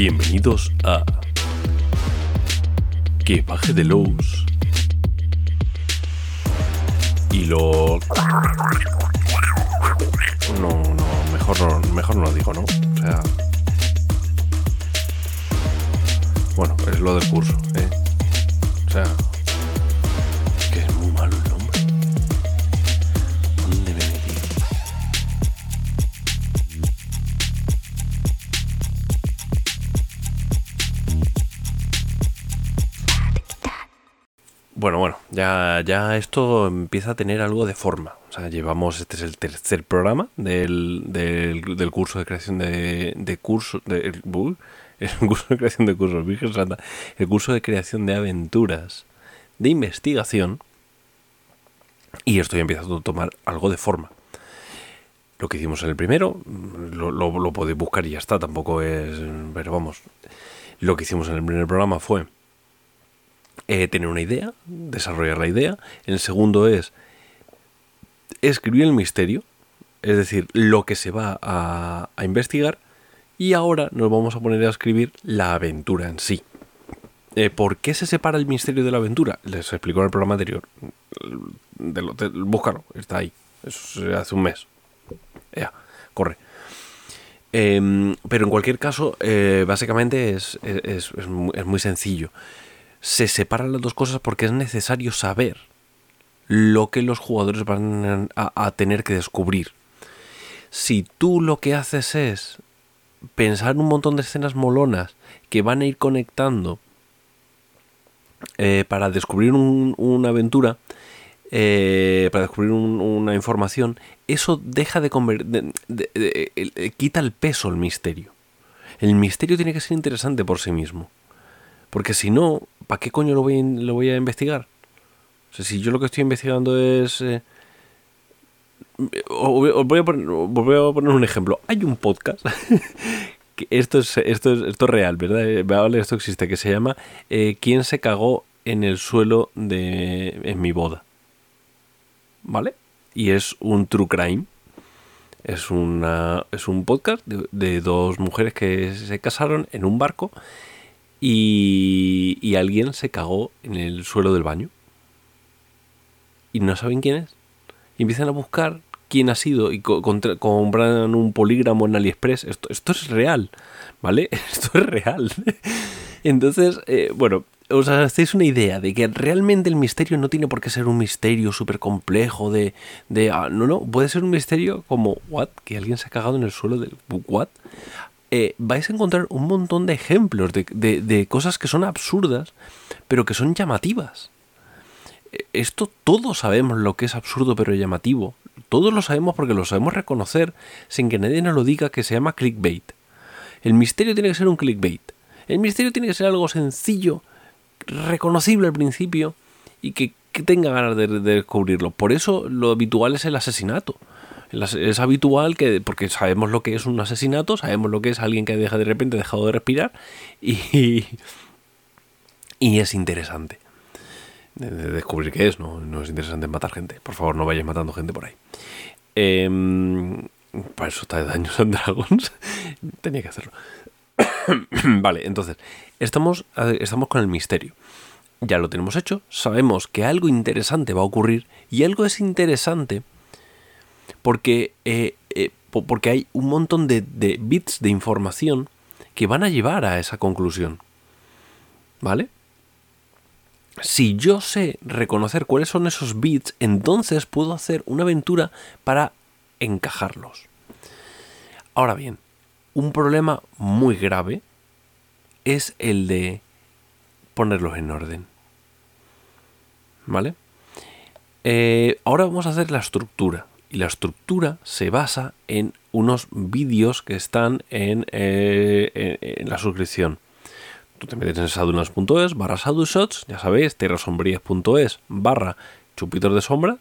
Bienvenidos a Que baje de los y lo no no mejor no mejor no lo digo no o sea bueno es lo del curso ¿eh? o sea Bueno, bueno, ya, ya esto empieza a tener algo de forma. O sea, llevamos, este es el tercer programa del, del, del curso de creación de, de cursos, de, el, curso de creación de cursos, Virgen Santa, el curso de creación de aventuras de investigación. Y esto ya empieza a tomar algo de forma. Lo que hicimos en el primero, lo, lo podéis buscar y ya está, tampoco es... Pero vamos, lo que hicimos en el primer programa fue eh, tener una idea, desarrollar la idea. El segundo es escribir el misterio, es decir, lo que se va a, investigar. Y ahora nos vamos a poner a escribir la aventura en sí. Eh, ¿Por qué se separa el misterio de la aventura? Les explicó en el programa anterior. Búscalo, está ahí. Eso hace un mes. Ya, corre. Eh, pero en cualquier caso, eh, básicamente es, es, es muy sencillo se separan las dos cosas porque es necesario saber lo que los jugadores van a, tener que descubrir. Si tú lo que haces es pensar en un montón de escenas molonas que van a ir conectando eh, para descubrir un, una aventura, eh, para descubrir un, una información, eso deja de, de, de, de, quita el peso al misterio. El misterio tiene que ser interesante por sí mismo. Porque si no, ¿para qué coño lo voy, lo voy a investigar? O sea, si yo lo que estoy investigando es... Eh, os voy, a poner, un ejemplo. Hay un podcast. esto, es, esto, es, esto es real, ¿verdad? Eh, vale, esto existe. Que se llama eh, ¿Quién se cagó en el suelo de en mi boda? ¿Vale? Y es un true crime. Es, una, es un podcast de dos mujeres que se casaron en un barco y, alguien se cagó en el suelo del baño. Y no saben quién es. Y empiezan a buscar quién ha sido y co compran un polígramo en AliExpress. Esto, esto es real, ¿vale? Esto es real. Entonces, eh, bueno, os hacéis una idea de que realmente el misterio no tiene por qué ser un misterio súper complejo de... de ah, no, no, puede ser un misterio como, ¿what? Que alguien se ha cagado en el suelo del... ¿what? Eh, vais a encontrar un montón de ejemplos de, de, de, cosas que son absurdas, pero que son llamativas. Esto todos sabemos lo que es absurdo pero llamativo. Todos lo sabemos porque lo sabemos reconocer sin que nadie nos lo diga que se llama clickbait. El misterio tiene que ser un clickbait. El misterio tiene que ser algo sencillo, reconocible al principio y que, que tenga ganas de descubrirlo. Por eso lo habitual es el asesinato es habitual que, porque sabemos lo que es un asesinato, sabemos lo que es alguien que deja de repente dejado de respirar y, y es interesante de, de descubrir qué es, ¿no? no es interesante matar gente. Por favor, no vayáis matando gente por ahí. Eh, para eso está de Daños and Dragons. Tenía que hacerlo. vale, entonces, estamos, estamos con el misterio. Ya lo tenemos hecho, sabemos que algo interesante va a ocurrir y algo es interesante porque, eh, eh, porque hay un montón de, de, bits de información que van a llevar a esa conclusión. ¿Vale? Si yo sé reconocer cuáles son esos bits, entonces puedo hacer una aventura para encajarlos. Ahora bien, un problema muy grave es el de ponerlos en orden. ¿Vale? Eh, ahora vamos a hacer la estructura y la estructura se basa en unos vídeos que están en, eh, la suscripción. Tú te metes en sadunas.es barra sadushots, ya sabéis, tierrasombrías.es barra chupitos de sombra,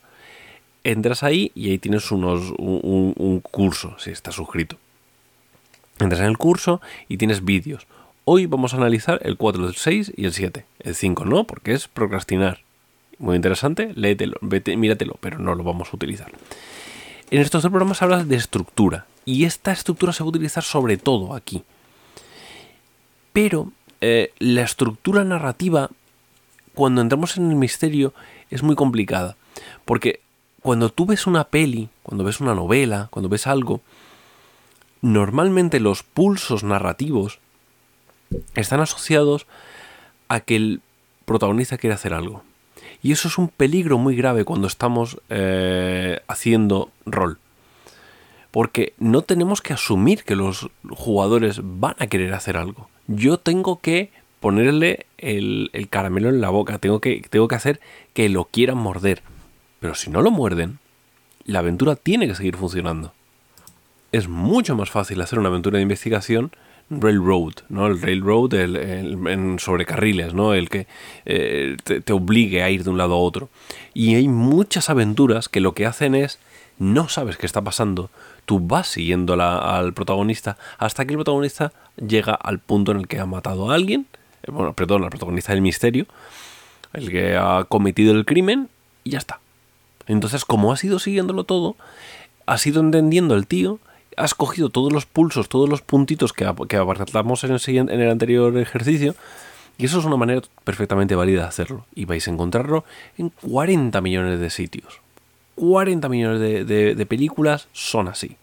entras ahí y ahí tienes unos, un, un curso, si estás suscrito. Entras en el curso y tienes vídeos. Hoy vamos a analizar el 4, el 6 y el 7. El 5 no, porque es procrastinar. Muy interesante, léetelo, vete, míratelo, pero no lo vamos a utilizar. En estos dos programas hablas de estructura y esta estructura se va a utilizar sobre todo aquí. Pero eh, la estructura narrativa, cuando entramos en el misterio, es muy complicada. Porque cuando tú ves una peli, cuando ves una novela, cuando ves algo, normalmente los pulsos narrativos están asociados a que el protagonista quiere hacer algo. Y eso es un peligro muy grave cuando estamos eh, haciendo rol. Porque no tenemos que asumir que los jugadores van a querer hacer algo. Yo tengo que ponerle el, caramelo en la boca. Tengo que, tengo que hacer que lo quieran morder. Pero si no lo muerden, la aventura tiene que seguir funcionando. Es mucho más fácil hacer una aventura de investigación railroad, ¿no? El railroad el, en sobre carriles, ¿no? El que eh, te, obligue a ir de un lado a otro. Y hay muchas aventuras que lo que hacen es no sabes qué está pasando, tú vas siguiendo al protagonista hasta que el protagonista llega al punto en el que ha matado a alguien, eh, bueno, perdón, al protagonista del misterio, el que ha cometido el crimen y ya está. Entonces, como has ido siguiéndolo todo, has ido entendiendo el tío has cogido todos los pulsos, todos los puntitos que, que en el, en el anterior ejercicio, y eso es una manera perfectamente válida de hacerlo. Y vais a encontrarlo en 40 millones de sitios. 40 millones de películas son así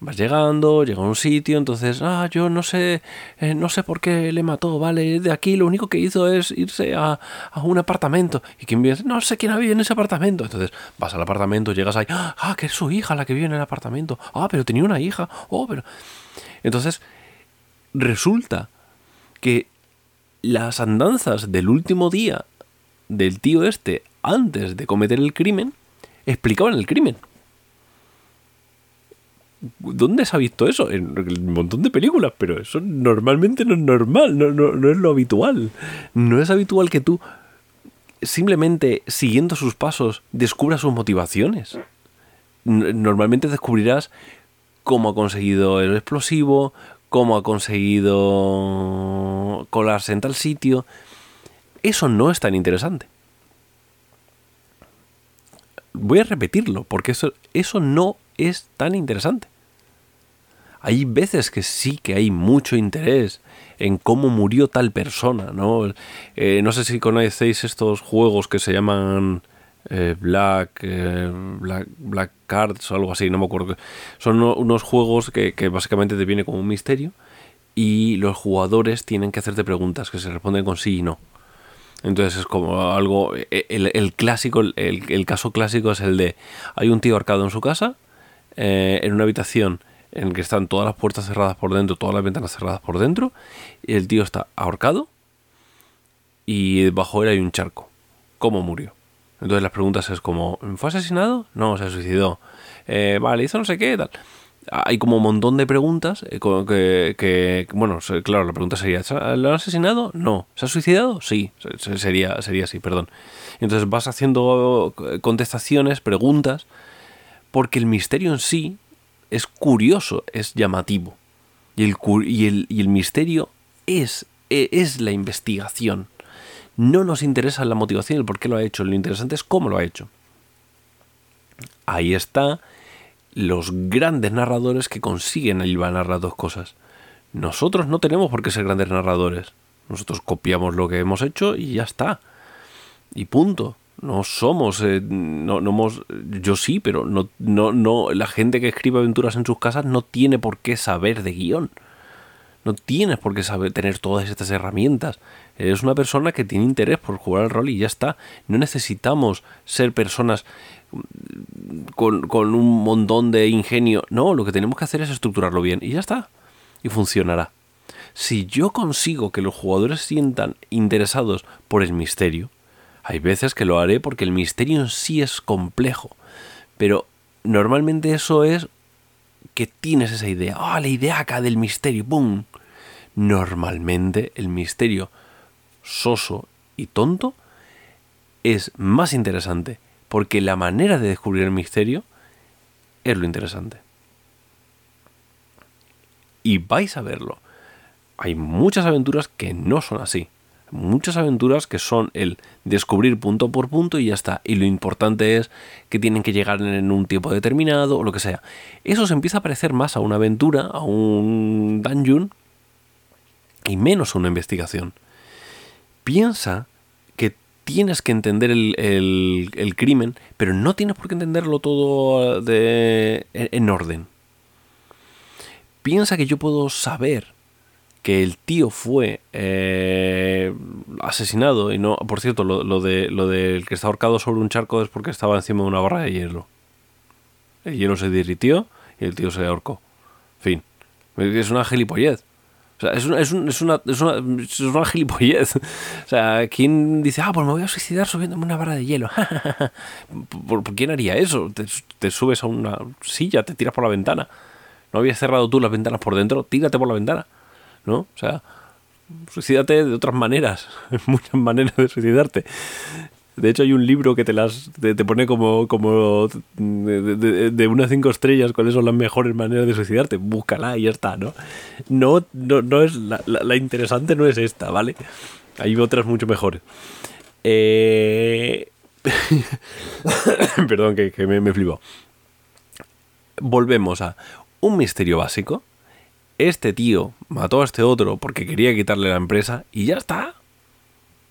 vas llegando, llega a un sitio, entonces, ah, yo no sé, eh, no sé por qué le mató, vale, de aquí lo único que hizo es irse a, un apartamento. Y quien vive, no sé quién ha vivido en ese apartamento. Entonces vas al apartamento, llegas ahí, ah, que es su hija la que vive en el apartamento. Ah, pero tenía una hija, oh, pero... Entonces, resulta que las andanzas del último día del tío este, antes de cometer el crimen, explicaban el crimen. ¿Dónde se ha visto eso? En un montón de películas, pero eso normalmente no es normal, no, no, es lo habitual. No es habitual que tú simplemente siguiendo sus pasos descubras sus motivaciones. Normalmente descubrirás cómo ha conseguido el explosivo, cómo ha conseguido colarse en tal sitio. Eso no es tan interesante. Voy a repetirlo, porque eso, eso no es tan interesante. Hay veces que sí que hay mucho interés en cómo murió tal persona, ¿no? Eh, no sé si conocéis estos juegos que se llaman eh, Black, eh, Black, Black Cards o algo así, no me acuerdo. Son unos juegos que, básicamente te viene como un misterio y los jugadores tienen que hacerte preguntas que se responden con sí y no. Entonces es como algo, el, clásico, el, el, caso clásico es el de, hay un tío arcado en su casa, en una habitación en el que están todas las puertas cerradas por dentro, todas las ventanas cerradas por dentro, y el tío está ahorcado y bajo él hay un charco. ¿Cómo murió? Entonces las preguntas es como, ¿fue asesinado? No, se suicidó. Eh, vale, hizo no sé qué, tal. Hay como un montón de preguntas eh, que, bueno, claro, la pregunta sería, ¿lo han asesinado? No. ¿Se ha suicidado? Sí, sería, sería así, perdón. Entonces vas haciendo contestaciones, preguntas, porque el misterio en sí es curioso, es llamativo. Y el, y el, y el misterio es, e, es la investigación. No nos interesa la motivación, el por qué lo ha hecho, lo interesante es cómo lo ha hecho. Ahí está los grandes narradores que consiguen hilvanar las dos cosas. Nosotros no tenemos por qué ser grandes narradores. Nosotros copiamos lo que hemos hecho y ya está. Y punto. No somos, eh, no, no hemos, yo sí, pero no, no, no, la gente que escribe aventuras en sus casas no tiene por qué saber de guion. No tienes por qué saber tener todas estas herramientas. Eres una persona que tiene interés por jugar al rol y ya está. No necesitamos ser personas con, con un montón de ingenio. No, lo que tenemos que hacer es estructurarlo bien y ya está. Y funcionará. Si yo consigo que los jugadores sientan interesados por el misterio, hay veces que lo haré porque el misterio en sí es complejo, pero normalmente eso es que tienes esa idea. Ah, la idea acá del misterio, ¡pum! Normalmente el misterio soso y tonto es más interesante, porque la manera de descubrir el misterio es lo interesante. Y vais a verlo. Hay muchas aventuras que no son así muchas aventuras que son el descubrir punto por punto y ya está. Y lo importante es que tienen que llegar en un tiempo determinado o lo que sea. Eso se empieza a parecer más a una aventura, a un dungeon, y menos una investigación. Piensa que tienes que entender el, crimen, pero no tienes por qué entenderlo todo de, en orden. Piensa que yo puedo saber que el tío fue eh, asesinado y no, por cierto, lo, de lo del que está ahorcado sobre un charco es porque estaba encima de una barra de hielo. El hielo se derritió y el tío se ahorcó. Fin. Es una gilipollez. O sea, es una, es, una, es, una, es una gilipollez. O sea, ¿quién dice, ah, pues me voy a suicidar subiéndome una barra de hielo? ¿Por, quién haría eso? Te, te, subes a una silla, te tiras por la ventana. ¿No habías cerrado tú las ventanas por dentro? Tírate por la ventana. ¿No? O sea, suicídate de otras maneras. Muchas maneras de suicidarte. De hecho, hay un libro que te las te, pone como, como de, de, unas cinco estrellas cuáles son las mejores maneras de suicidarte. Búscala y ya está, ¿no? No, no, es la, interesante no es esta, ¿vale? Hay otras mucho mejores. Eh... Perdón, que, me, me flipo. Volvemos a un misterio básico. Este tío mató a este otro porque quería quitarle la empresa y ya está.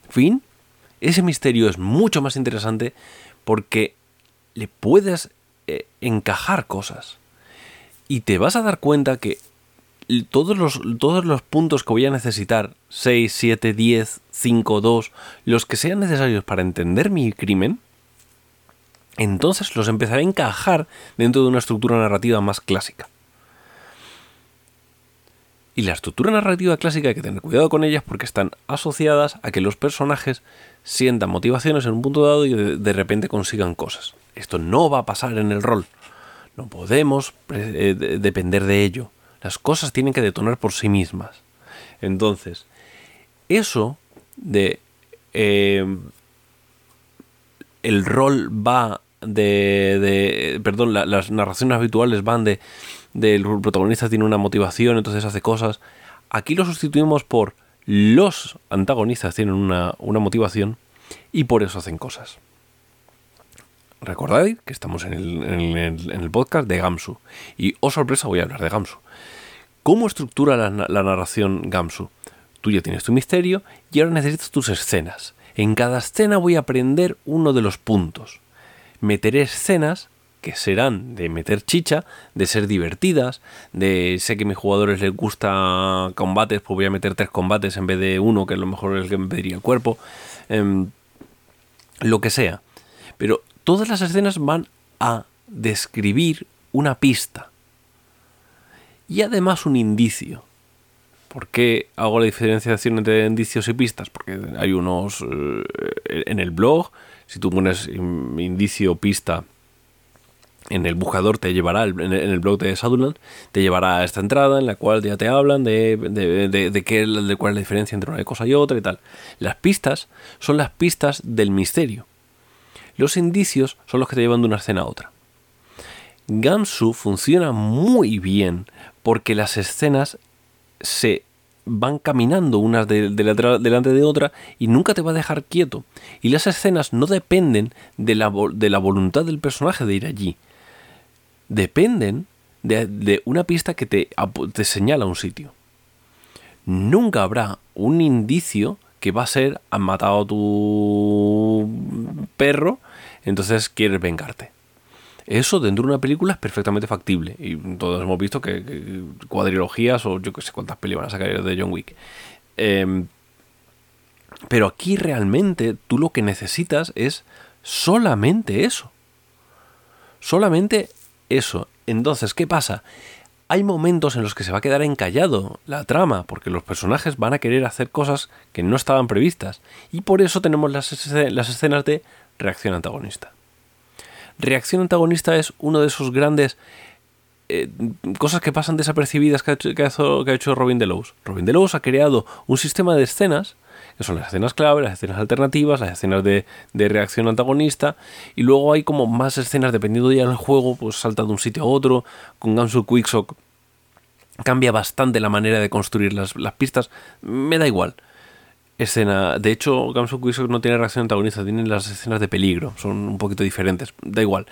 Fin ese misterio es mucho más interesante porque le puedes eh, encajar cosas. Y te vas a dar cuenta que todos los, todos los puntos que voy a necesitar, 6, 7, 10, 5, 2, los que sean necesarios para entender mi crimen, entonces los empezaré a encajar dentro de una estructura narrativa más clásica. Y la estructura narrativa clásica hay que tener cuidado con ellas porque están asociadas a que los personajes sientan motivaciones en un punto dado y de, repente consigan cosas. Esto no va a pasar en el rol. No podemos eh, depender de ello. Las cosas tienen que detonar por sí mismas. Entonces, eso de... Eh, el rol va de... perdón, las narraciones habituales van de del protagonista tiene una motivación, entonces hace cosas. Aquí lo sustituimos por los antagonistas tienen una, motivación y por eso hacen cosas. Recordad que estamos en el, podcast de Gamsu. Y, oh sorpresa, voy a hablar de Gamsu. ¿Cómo estructura la, la, narración Gamsu? Tú ya tienes tu misterio y ahora necesitas tus escenas. En cada escena voy a aprender uno de los puntos. Meteré escenas que serán de meter chicha, de ser divertidas, de sé que a mis jugadores les gusta combates, pues voy a meter tres combates en vez de uno, que a lo mejor es el que me pediría el cuerpo, em, lo que sea. Pero todas las escenas van a describir una pista y además un indicio. ¿Por qué hago la diferenciación entre indicios y pistas? Porque hay unos eh, en el blog, si tú pones indicio, pista, en el buscador te llevará, en el blog de Shadowland, te llevará a esta entrada en la cual ya te hablan de, de, qué, de cuál es la diferencia entre una cosa y otra y tal. Las pistas son las pistas del misterio. Los indicios son los que te llevan de una escena a otra. Gamsu funciona muy bien porque las escenas se van caminando unas delante de otra y nunca te va a dejar quieto. Y las escenas no dependen de la, de la voluntad del personaje de ir allí, dependen de, una pista que te, te señala un sitio. Nunca habrá un indicio que va a ser han matado a tu perro, entonces quieres vengarte. Eso dentro de una película es perfectamente factible. Y todos hemos visto que, cuadrilogías o yo que sé cuántas películas van a sacar de John Wick. Em, pero aquí realmente tú lo que necesitas es solamente eso. Solamente eso. Entonces, ¿qué pasa? Hay momentos en los que se va a quedar encallado la trama, porque los personajes van a querer hacer cosas que no estaban previstas. Y por eso tenemos las, escenas de reacción antagonista. Reacción antagonista es uno de esos grandes eh, cosas que pasan desapercibidas que ha, hecho, que, ha hecho, Robin Delos. Robin Delos ha creado un sistema de escenas son las escenas clave, las escenas alternativas, las escenas de, reacción antagonista, y luego hay como más escenas dependiendo ya del juego, pues salta de un sitio a otro, con Gamsu Quicksock cambia bastante la manera de construir las, pistas, me da igual. Escena, de hecho, Gamsu Quicksock no tiene reacción antagonista, tiene las escenas de peligro, son un poquito diferentes, da igual.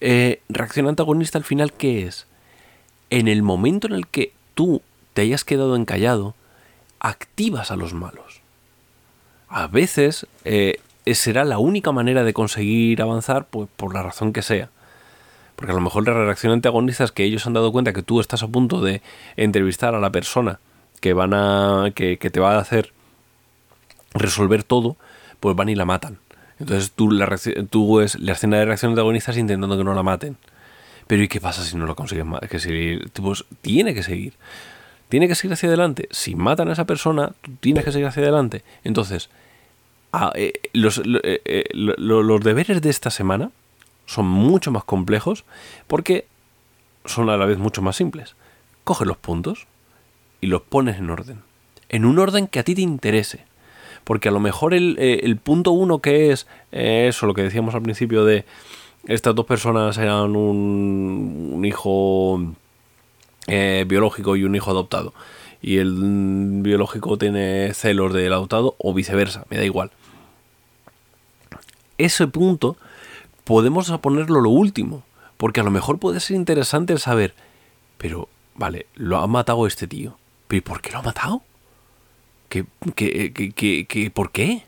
Eh, reacción antagonista al final, ¿qué es? En el momento en el que tú te hayas quedado encallado, activas a los malos. A veces eh, será la única manera de conseguir avanzar, pues por la razón que sea. Porque a lo mejor la reacción antagonista es que ellos han dado cuenta que tú estás a punto de entrevistar a la persona que van a. que, te va a hacer resolver todo, pues van y la matan. Entonces tú, la, tú es la escena de reacción antagonista intentando que no la maten. Pero ¿y qué pasa si no lo consiguen que seguir? Pues tiene que seguir. Tiene que seguir hacia adelante. Si matan a esa persona, tú tienes que seguir hacia adelante. Entonces, eh, los, eh, eh, los deberes de esta semana son mucho más complejos porque son a la vez mucho más simples. Coge los puntos y los pones en orden. En un orden que a ti te interese. Porque a lo mejor el, eh, punto uno que es eso, lo que decíamos al principio de estas dos personas eran un, hijo biológico y un hijo adoptado. Y el biológico tiene celos del adoptado o viceversa, me da igual. Ese punto podemos ponerlo lo último, porque a lo mejor puede ser interesante el saber, pero, vale, lo ha matado este tío, pero ¿por qué lo ha matado? ¿Qué, qué, por qué?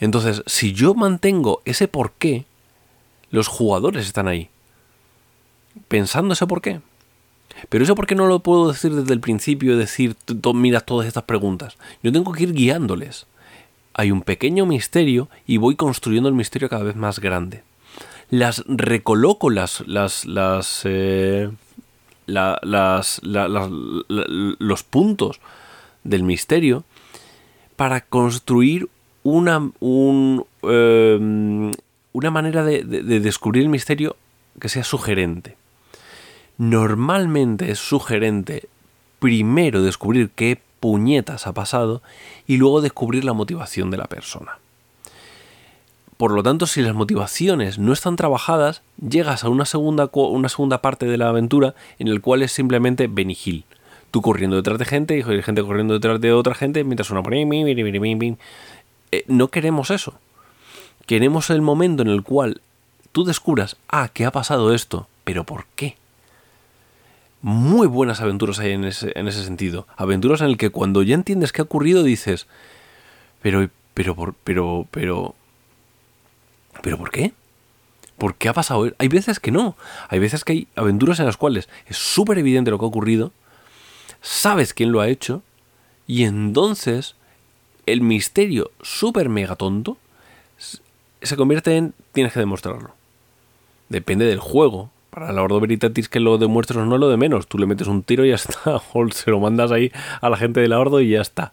Entonces, si yo mantengo ese por qué, los jugadores están ahí, pensando ese por qué. Pero eso por qué no lo puedo decir desde el principio, decir, mira todas estas preguntas. Yo tengo que ir guiándoles hay un pequeño misterio y voy construyendo el misterio cada vez más grande. Las recoloco las, las, las, eh, los puntos del misterio para construir una, un, em, una manera de, de descubrir el misterio que sea sugerente. Normalmente es sugerente primero descubrir qué puñetas ha pasado y luego descubrir la motivación de la persona. Por lo tanto, si las motivaciones no están trabajadas, llegas a una segunda, una segunda parte de la aventura en el cual es simplemente Benny Tú corriendo detrás de gente y gente corriendo detrás de otra gente mientras suena... Eh, no queremos eso. Queremos el momento en el cual tú descubras, ah, que ha pasado esto, pero ¿por qué? Muy buenas aventuras hay en ese, en ese sentido. Aventuras en el que cuando ya entiendes qué ha ocurrido dices, pero, pero, pero, pero, pero, ¿por qué? ¿Por qué ha pasado? Hay veces que no. Hay veces que hay aventuras en las cuales es súper evidente lo que ha ocurrido, sabes quién lo ha hecho, y entonces el misterio súper mega tonto se convierte en tienes que demostrarlo. Depende del juego, para la Ordo Veritatis que lo demuestres no lo de menos. Tú le metes un tiro y ya está. Se lo mandas ahí a la gente de la Ordo y ya está.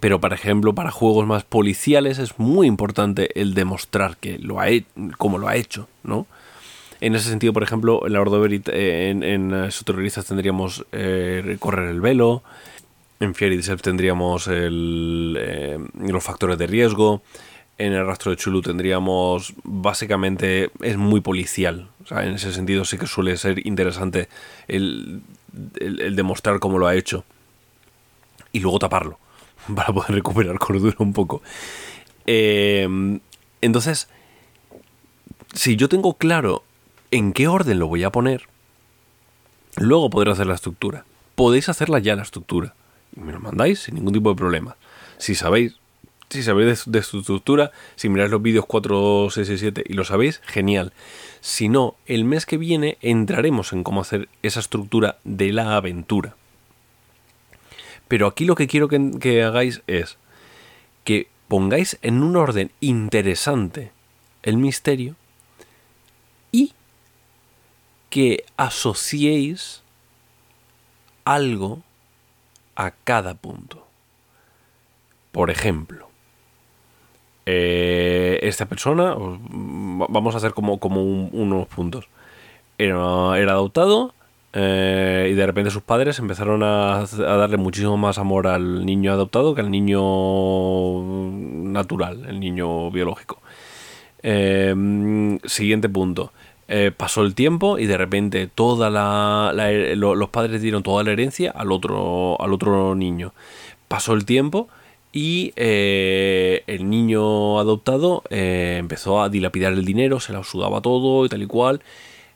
Pero, por ejemplo, para juegos más policiales es muy importante el demostrar que lo ha como lo ha hecho, ¿no? En ese sentido, por ejemplo, en la Ordo Veritatis, en, en terroristas tendríamos eh, correr el velo. En Fieri tendríamos el, eh, los factores de riesgo en el rastro de Chulu tendríamos básicamente es muy policial. O sea, en ese sentido sí que suele ser interesante el, demostrar cómo lo ha hecho y luego taparlo para poder recuperar cordura un poco. Eh, entonces si yo tengo claro en qué orden lo voy a poner luego podré hacer la estructura. Podéis hacerla ya la estructura y me lo mandáis sin ningún tipo de problema. Si sabéis si sabéis de, su estructura, si miráis los vídeos 4, 6 y 7 y lo sabéis, genial. Si no, el mes que viene entraremos en cómo hacer esa estructura de la aventura. Pero aquí lo que quiero que hagáis es que pongáis en un orden interesante el misterio y que asociéis algo a cada punto. Por ejemplo, eh, esta persona, vamos a hacer como, unos puntos, era, adoptado eh, y de repente sus padres empezaron a, darle muchísimo más amor al niño adoptado que al niño natural, el niño biológico. Eh, siguiente punto. pasó el tiempo y de repente toda la, los padres dieron toda la herencia al otro, al otro niño. Pasó el tiempo y eh, el niño adoptado eh, empezó a dilapidar el dinero, se lo sudaba todo y tal y cual.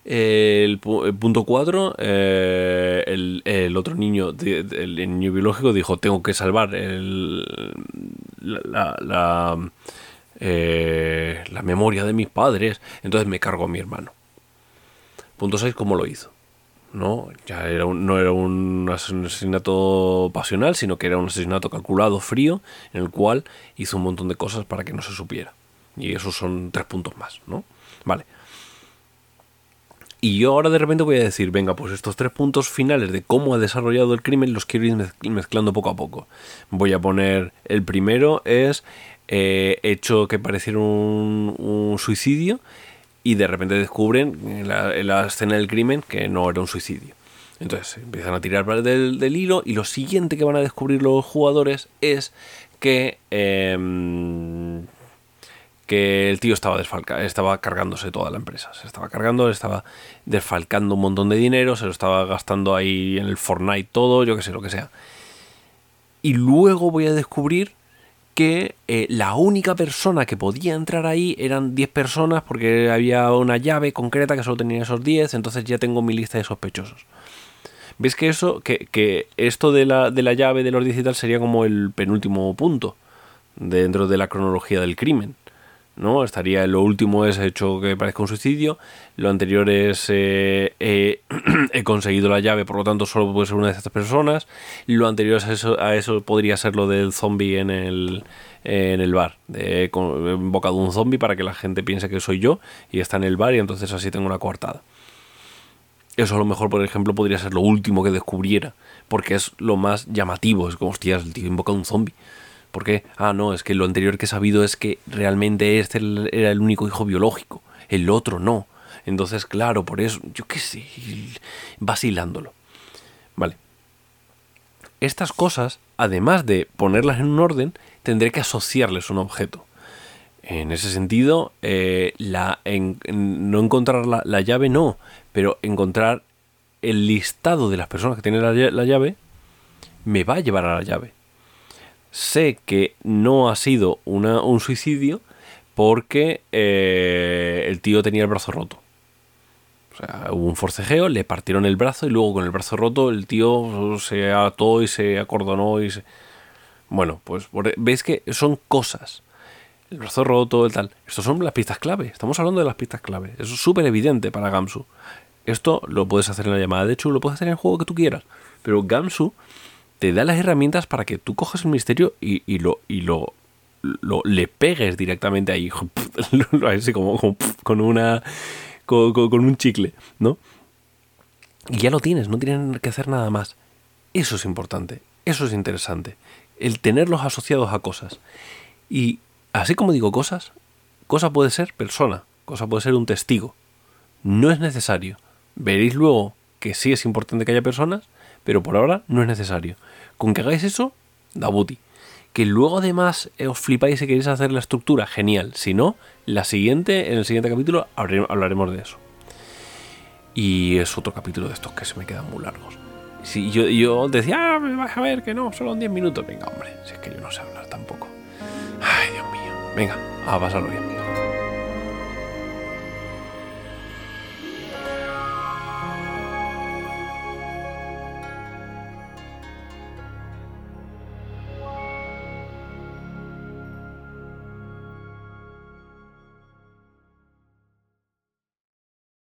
el, punto 4, eh, el, otro niño, el, niño biológico, dijo, tengo que salvar la, la, la, memoria de mis padres, entonces me cargo a mi hermano. Punto 6, ¿cómo lo hizo? ¿No? Ya era no era un asesinato pasional, sino que era un asesinato calculado, frío, en el cual hizo un montón de cosas para que no se supiera. Y esos son tres puntos más, ¿no? Vale. Y yo ahora de repente voy a decir, venga, pues estos tres puntos finales de cómo ha desarrollado el crimen los quiero ir mezclando poco a poco. Voy a poner, el primero es eh, hecho que pareciera un, un suicidio y de repente descubren en la, escena del crimen que no era un suicidio. Entonces empiezan a tirar del, del hilo y lo siguiente que van a descubrir los jugadores es que, em, que el tío estaba, desfalca, estaba cargándose toda la empresa. Se estaba cargando, estaba desfalcando un montón de dinero, se lo estaba gastando ahí en el Fortnite todo, yo que sé, lo que sea. Y luego voy a descubrir que eh, la única persona que podía entrar ahí eran 10 personas porque había una llave concreta que solo tenía esos 10, entonces ya tengo mi lista de sospechosos. ¿Ves que eso, que, esto de la, de la, llave de los 10 y tal sería como el penúltimo punto dentro de la cronología del crimen? ¿No? Estaría lo último es hecho que parezca un suicidio, lo anterior es eh, eh, he conseguido la llave, por lo tanto solo puede ser una de estas personas, lo anterior a eso, a eso podría ser lo del zombie en el, en el bar, de, invocado un zombie para que la gente piense que soy yo y está en el bar y entonces así tengo una coartada. Eso a lo mejor, por ejemplo, podría ser lo último que descubriera, porque es lo más llamativo, es como, hostias, el tío invoca un zombie. ¿Por qué? Ah, no, es que lo anterior que he sabido es que realmente este era el único hijo biológico, el otro no. Entonces, claro, por eso, yo qué sé, vacilándolo. Vale. Estas cosas, además de ponerlas en un orden, tendré que asociarles un objeto. En ese sentido, eh, la, no encontrar la, llave no, pero encontrar el listado de las personas que tienen la llave me va a llevar a la llave sé que no ha sido un suicidio porque eh, el tío tenía el brazo roto. O sea, hubo un forcejeo, le partieron el brazo y luego con el brazo roto el tío se ató y se acordonó y se... Bueno, pues veis que son cosas. El brazo roto, el tal. Estos son las pistas clave. Estamos hablando de las pistas clave. Eso es súper evidente para Gamsu. Esto lo puedes hacer en la llamada de hecho, lo puedes hacer en el juego que tú quieras. Pero Gamsu te da las herramientas para que tú cojas el misterio y, lo, y lo, lo, le pegues directamente ahí, así como, con una con, un chicle, ¿no? Y ya lo tienes, no tienen que hacer nada más. Eso es importante, eso es interesante, el tenerlos asociados a cosas. Y así como digo cosas, cosa puede ser persona, cosa puede ser un testigo. No es necesario. Veréis luego que sí es importante que haya personas, pero por ahora no es necesario. Con que hagáis eso, da booty. Que luego además eh, os flipáis y queréis hacer la estructura, genial. Si no, la siguiente, en el siguiente capítulo hablaremos de eso. Y es otro capítulo de estos que se me quedan muy largos. Si yo, yo decía, ah, me vas a ver que no, solo 10 minutos. Venga, hombre, si es que yo no sé hablar tampoco. Ay, Dios mío. Venga, a pasarlo bien.